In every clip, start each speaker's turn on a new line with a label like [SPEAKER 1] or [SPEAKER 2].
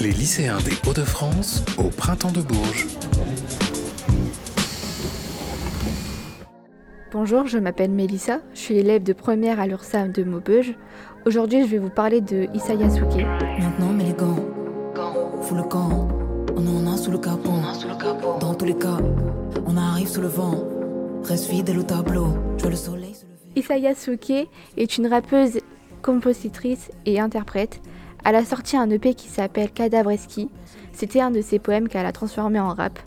[SPEAKER 1] Les lycéens des Hauts-de-France au printemps de Bourges.
[SPEAKER 2] Bonjour, je m'appelle Mélissa, je suis élève de première à l'URSAM de Maubeuge. Aujourd'hui, je vais vous parler de Isaya Souke.
[SPEAKER 3] Maintenant, mets les gants. Fous le camp. On en a sous le capot. Dans tous les cas, on arrive sous le vent. Reste fidèle au tableau. Tu vois le soleil se lever.
[SPEAKER 2] Est une rappeuse, compositrice et interprète. Elle a sorti un EP qui s'appelle Cadavreski. C'était un de ses poèmes qu'elle a transformé en rap.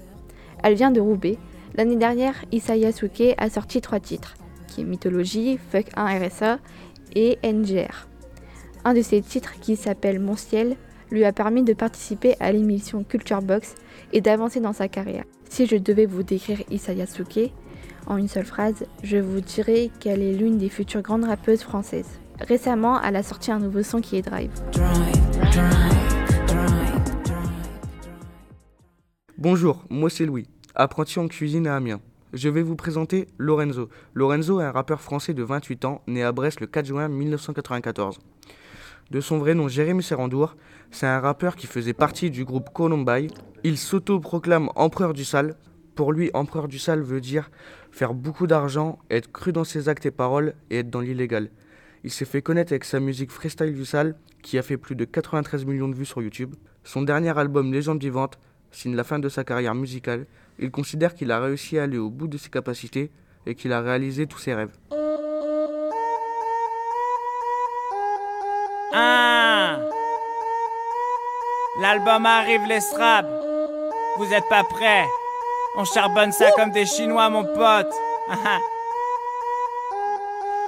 [SPEAKER 2] Elle vient de Roubaix. L'année dernière, Isaya Souke a sorti trois titres, qui est Mythologie, Fuck 1 RSA et NGR. Un de ces titres, qui s'appelle Mon ciel, lui a permis de participer à l'émission Culture Box et d'avancer dans sa carrière. Si je devais vous décrire Isaya Souke en une seule phrase, je vous dirais qu'elle est l'une des futures grandes rappeuses françaises. Récemment, elle a sorti un nouveau son qui est Drive.
[SPEAKER 4] Bonjour, moi c'est Louis, apprenti en cuisine à Amiens. Je vais vous présenter Lorenzo. Lorenzo est un rappeur français de 28 ans, né à Brest le 4 juin 1994. De son vrai nom Jérémy Serrandour, c'est un rappeur qui faisait partie du groupe Columbine. Il s'auto-proclame empereur du sale. Pour lui, empereur du sale veut dire faire beaucoup d'argent, être cru dans ses actes et paroles et être dans l'illégal. Il s'est fait connaître avec sa musique Freestyle du sale, qui a fait plus de 93 millions de vues sur YouTube. Son dernier album Légende vivante signe la fin de sa carrière musicale. Il considère qu'il a réussi à aller au bout de ses capacités et qu'il a réalisé tous ses rêves.
[SPEAKER 5] L'album arrive, les straps. Vous êtes pas prêts On charbonne ça comme des Chinois, mon pote.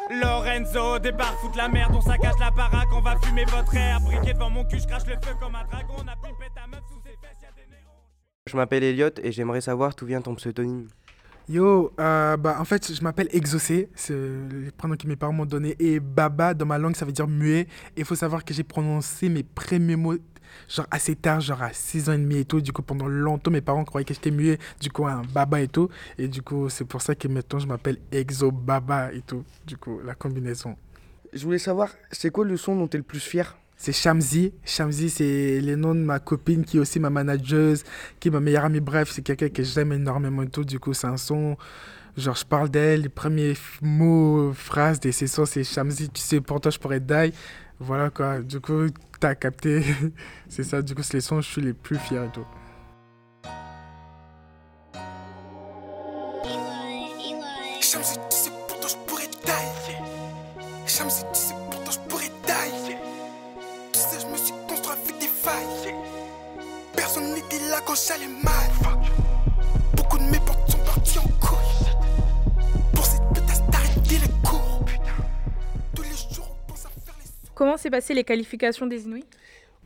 [SPEAKER 5] Lorenzo débarque, fout la merde, on saccage la baraque, on va fumer votre air. Briquet devant mon cul, je crache le feu comme un dragon. On a pimpé ta meuf sous ses fesses, y'a des néons.
[SPEAKER 6] Je m'appelle Elliot et j'aimerais savoir d'où vient ton pseudonyme.
[SPEAKER 7] Yo, euh, bah, en fait, je m'appelle Exaucé, c'est le prénom que mes parents m'ont donné. Et Baba, dans ma langue, ça veut dire muet. Et il faut savoir que j'ai prononcé mes premiers mots, genre assez tard, genre à 6 ans et demi et tout. Du coup, pendant longtemps, mes parents croyaient que j'étais muet, du coup, un Baba et tout. Et du coup, c'est pour ça que maintenant, je m'appelle Exo Baba et tout. Du coup, la combinaison.
[SPEAKER 4] Je voulais savoir, c'est quoi le son dont tu es le plus fier?
[SPEAKER 7] C'est Shamsi. Shamsi, c'est le nom de ma copine qui est aussi ma manageuse, qui est ma meilleure amie. Bref, c'est quelqu'un que j'aime énormément et tout. Du coup, c'est un son. Genre, je parle d'elle. Les premiers mots, phrases de ces sons, c'est Shamsi. Tu sais, pour toi, je pourrais die. Voilà quoi. Du coup, t'as capté. c'est ça. Du coup, c'est les sons, je suis les plus fiers et tout.
[SPEAKER 8] Personne n'était là quand j'allais mal.
[SPEAKER 9] S'est passé les qualifications des Inuits?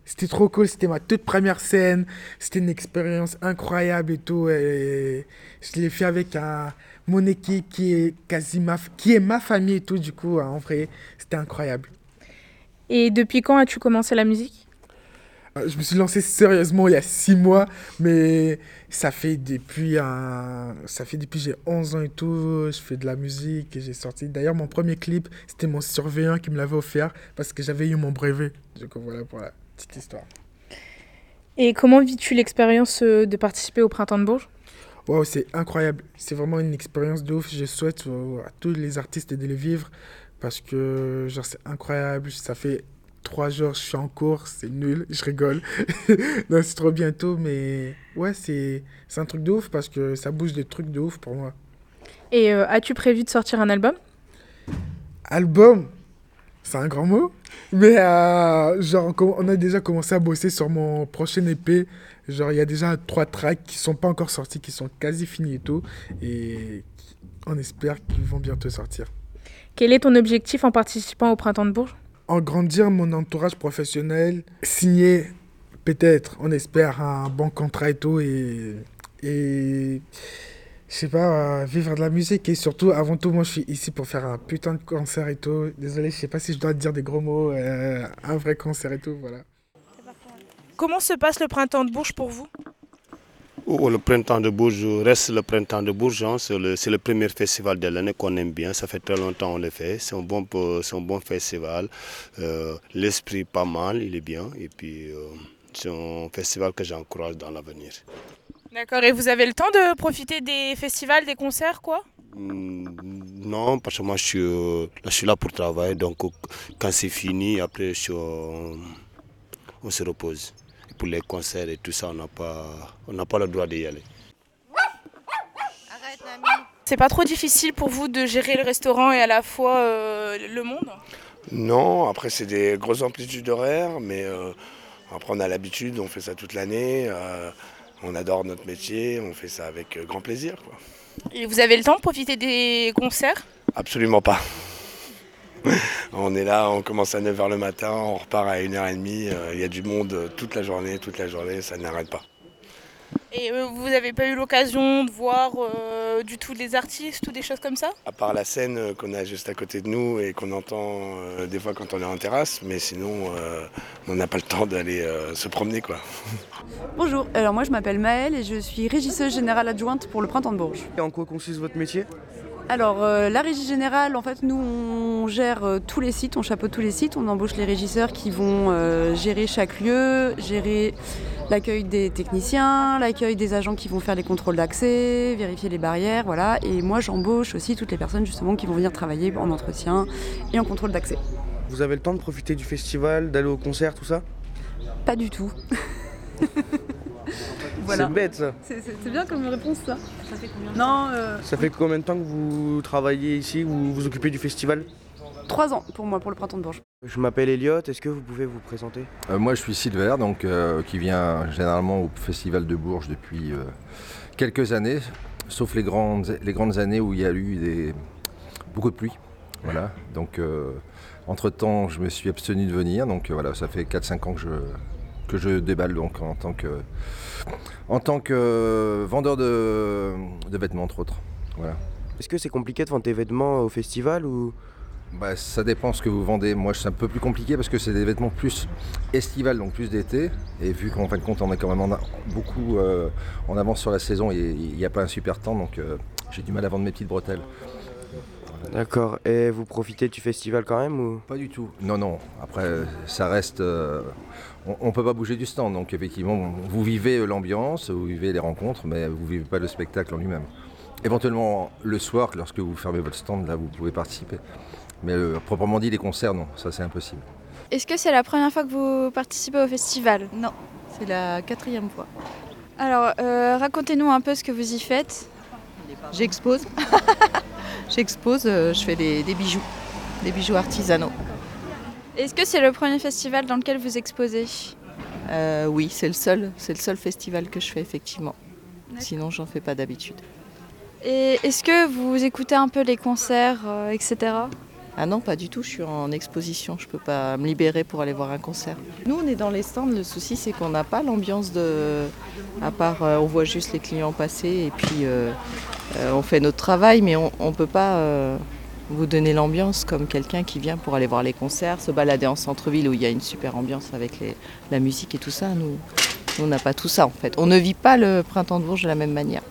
[SPEAKER 7] C'était trop cool, c'était ma toute première scène, c'était une expérience incroyable et tout. Et je l'ai fait avec un- mon équipe qui est quasi ma, qui est ma famille et tout. Du coup, en vrai, c'était incroyable.
[SPEAKER 9] Et depuis quand as-tu commencé la musique?
[SPEAKER 7] Je me suis lancé sérieusement il y a six mois, mais ça fait depuis un... ça fait depuis j'ai 11 ans et tout. Je fais de la musique et j'ai sorti. D'ailleurs, mon premier clip, c'était mon surveillant qui me l'avait offert parce que j'avais eu mon brevet. Coup, voilà pour la petite histoire.
[SPEAKER 9] Et comment vis-tu l'expérience euh, de participer au Printemps de Bourges?
[SPEAKER 7] Waouh, c'est incroyable. C'est vraiment une expérience de ouf. Je souhaite euh, à tous les artistes de le vivre parce que genre c'est incroyable. Ça fait trois jours, je suis en cours, c'est nul, je rigole. non, c'est trop bientôt, mais ouais, c'est un truc de ouf parce que ça bouge des trucs de ouf pour moi.
[SPEAKER 9] Et euh, as-tu prévu de sortir un album?
[SPEAKER 7] Album, c'est un grand mot, mais euh, genre on a déjà commencé à bosser sur mon prochain EP. Genre il y a déjà trois tracks qui sont pas encore sortis, qui sont quasi finis et tout, et on espère qu'ils vont bientôt sortir.
[SPEAKER 9] Quel est ton objectif en participant au Printemps de Bourges?
[SPEAKER 7] Engrandir mon entourage professionnel, signer peut-être, on espère, un bon contrat et tout, et, et je sais pas, euh, vivre de la musique. Et surtout, avant tout, moi je suis ici pour faire un putain de concert et tout. Désolé, je sais pas si je dois dire des gros mots, euh, un vrai concert et tout, voilà.
[SPEAKER 9] Comment se passe le Printemps de Bourges pour vous?
[SPEAKER 10] Le printemps de Bourges reste le printemps de Bourges. hein. C'est le, premier festival de l'année qu'on aime bien. Ça fait très longtemps qu'on le fait. C'est un bon, c'est un bon festival. Euh, L'esprit pas mal, il est bien. Et puis, euh, C'est un festival que j'encourage dans l'avenir.
[SPEAKER 9] D'accord, et vous avez le temps de profiter des festivals, des concerts, quoi?
[SPEAKER 10] Hmm, Non, parce que moi je suis, euh, là, je suis là pour travailler, donc euh, quand c'est fini, après je euh, on se repose. Pour les concerts et tout ça, on n'a pas, on n'a pas le droit d'y aller.
[SPEAKER 9] C'est pas trop difficile pour vous de gérer le restaurant et à la fois euh, le monde?
[SPEAKER 11] Non, après c'est des grosses amplitudes horaires, mais euh, après on a l'habitude, on fait ça toute l'année, euh, on adore notre métier, on fait ça avec grand plaisir. Quoi.
[SPEAKER 9] Et vous avez le temps de profiter des concerts?
[SPEAKER 11] Absolument pas. On est là, on commence à 9h le matin, on repart à 1h30, euh, il y a du monde euh, toute la journée, toute la journée, ça n'arrête pas.
[SPEAKER 9] Et euh, vous n'avez pas eu l'occasion de voir euh, du tout des artistes ou des choses comme ça?
[SPEAKER 11] À part la scène qu'on a juste à côté de nous et qu'on entend euh, des fois quand on est en terrasse, mais sinon euh, on n'a pas le temps d'aller euh, se promener quoi.
[SPEAKER 12] Bonjour, alors moi je m'appelle Maëlle et je suis régisseuse générale adjointe pour le Printemps de Bourges.
[SPEAKER 4] Et en quoi consiste votre métier?
[SPEAKER 12] Alors euh, la régie générale, en fait nous on gère euh, tous les sites, on chapeaute tous les sites, on embauche les régisseurs qui vont euh, gérer chaque lieu, gérer l'accueil des techniciens, l'accueil des agents qui vont faire les contrôles d'accès, vérifier les barrières, voilà. Et moi j'embauche aussi toutes les personnes justement qui vont venir travailler en entretien et en contrôle d'accès.
[SPEAKER 4] Vous avez le temps de profiter du festival, d'aller au concert, tout ça?
[SPEAKER 12] Pas du tout.
[SPEAKER 4] C'est bête ça.
[SPEAKER 12] C'est c'est bien comme réponse ça. Ça fait combien Non, euh,
[SPEAKER 4] Ça fait combien de temps que vous travaillez ici, vous vous occupez du festival?
[SPEAKER 12] trois ans pour moi pour le Printemps de Bourges.
[SPEAKER 6] Je m'appelle Elliot, est-ce que vous pouvez vous présenter?
[SPEAKER 13] Euh, moi, je suis Silver, donc, euh, qui vient généralement au Festival de Bourges depuis euh, quelques années, sauf les grandes, les grandes années où il y a eu des, beaucoup de pluie. Voilà. Donc, euh, entre-temps, je me suis abstenu de venir. Donc, euh, voilà, ça fait 4-5 ans que je, que je déballe donc, en tant que, en tant que vendeur de, de vêtements, entre autres. Voilà.
[SPEAKER 6] Est-ce que c'est compliqué de vendre tes vêtements au festival ou?
[SPEAKER 13] Bah, ça dépend ce que vous vendez. Moi, c'est un peu plus compliqué parce que c'est des vêtements plus estivales, donc plus d'été. Et vu qu'en fin de compte, on est quand même en a- beaucoup euh, en avance sur la saison et il n'y a pas un super temps, donc euh, j'ai du mal à vendre mes petites bretelles.
[SPEAKER 6] D'accord, et vous profitez du festival quand même ou?
[SPEAKER 13] Pas du tout. Non, non. Après, ça reste. euh, on ne peut pas bouger du stand. Donc, effectivement, vous vivez euh, l'ambiance, vous vivez les rencontres, mais vous vivez pas le spectacle en lui-même. Éventuellement, le soir, lorsque vous fermez votre stand, là, vous pouvez participer. Mais euh, proprement dit, les concerts, non, ça c'est impossible.
[SPEAKER 14] Est-ce que c'est la première fois que vous participez au festival?
[SPEAKER 12] Non, c'est la quatrième fois.
[SPEAKER 14] Alors, euh, racontez-nous un peu ce que vous y faites.
[SPEAKER 15] J'expose. J'expose, euh, je fais des, des bijoux, des bijoux artisanaux.
[SPEAKER 14] Est-ce que c'est le premier festival dans lequel vous exposez?
[SPEAKER 15] Euh, oui, c'est le seul, c'est le seul festival que je fais effectivement. Sinon, j'en fais pas d'habitude.
[SPEAKER 14] Et est-ce que vous écoutez un peu les concerts, euh, etc.
[SPEAKER 15] Ah non, pas du tout, je suis en exposition, je peux pas me libérer pour aller voir un concert. Nous, on est dans les stands, le souci c'est qu'on n'a pas l'ambiance de... À part, euh, on voit juste les clients passer et puis euh, euh, on fait notre travail, mais on ne peut pas vous donner l'ambiance comme quelqu'un qui vient pour aller voir les concerts, se balader en centre-ville où il y a une super ambiance avec la musique et tout ça. Nous, on n'a pas tout ça en fait. On ne vit pas le printemps de Bourges de la même manière.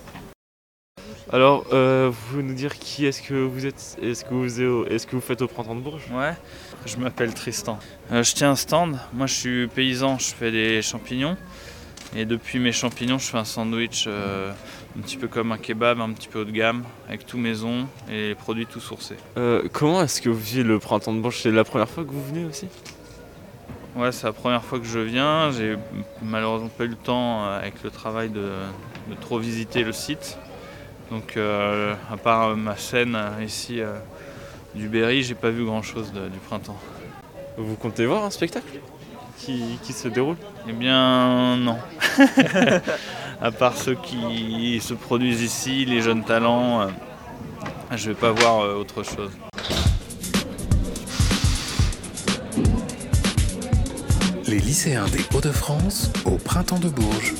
[SPEAKER 16] Alors, euh, vous pouvez nous dire qui est-ce que vous êtes Est-ce que vous, au- est-ce que vous faites au printemps de Bourges?
[SPEAKER 17] Ouais, je m'appelle Tristan. Euh, je tiens un stand. Moi, je suis paysan, je fais des champignons. Et depuis mes champignons, je fais un sandwich euh, un petit peu comme un kebab, un petit peu haut de gamme, avec tout maison et les produits tout sourcés.
[SPEAKER 16] Euh, Comment est-ce que vous vivez le printemps de Bourges? C'est la première fois que vous venez aussi?
[SPEAKER 17] Ouais, c'est la première fois que je viens. J'ai malheureusement pas eu le temps avec le travail de, de trop visiter le site. Donc, euh, à part euh, ma chaîne euh, ici euh, du Berry, j'ai pas vu grand chose du printemps.
[SPEAKER 16] Vous comptez voir un spectacle qui, qui se déroule?
[SPEAKER 17] Eh bien, non. à part ceux qui se produisent ici, les jeunes talents, euh, je vais pas voir euh, autre chose.
[SPEAKER 1] Les lycéens des Hauts-de-France au printemps de Bourges.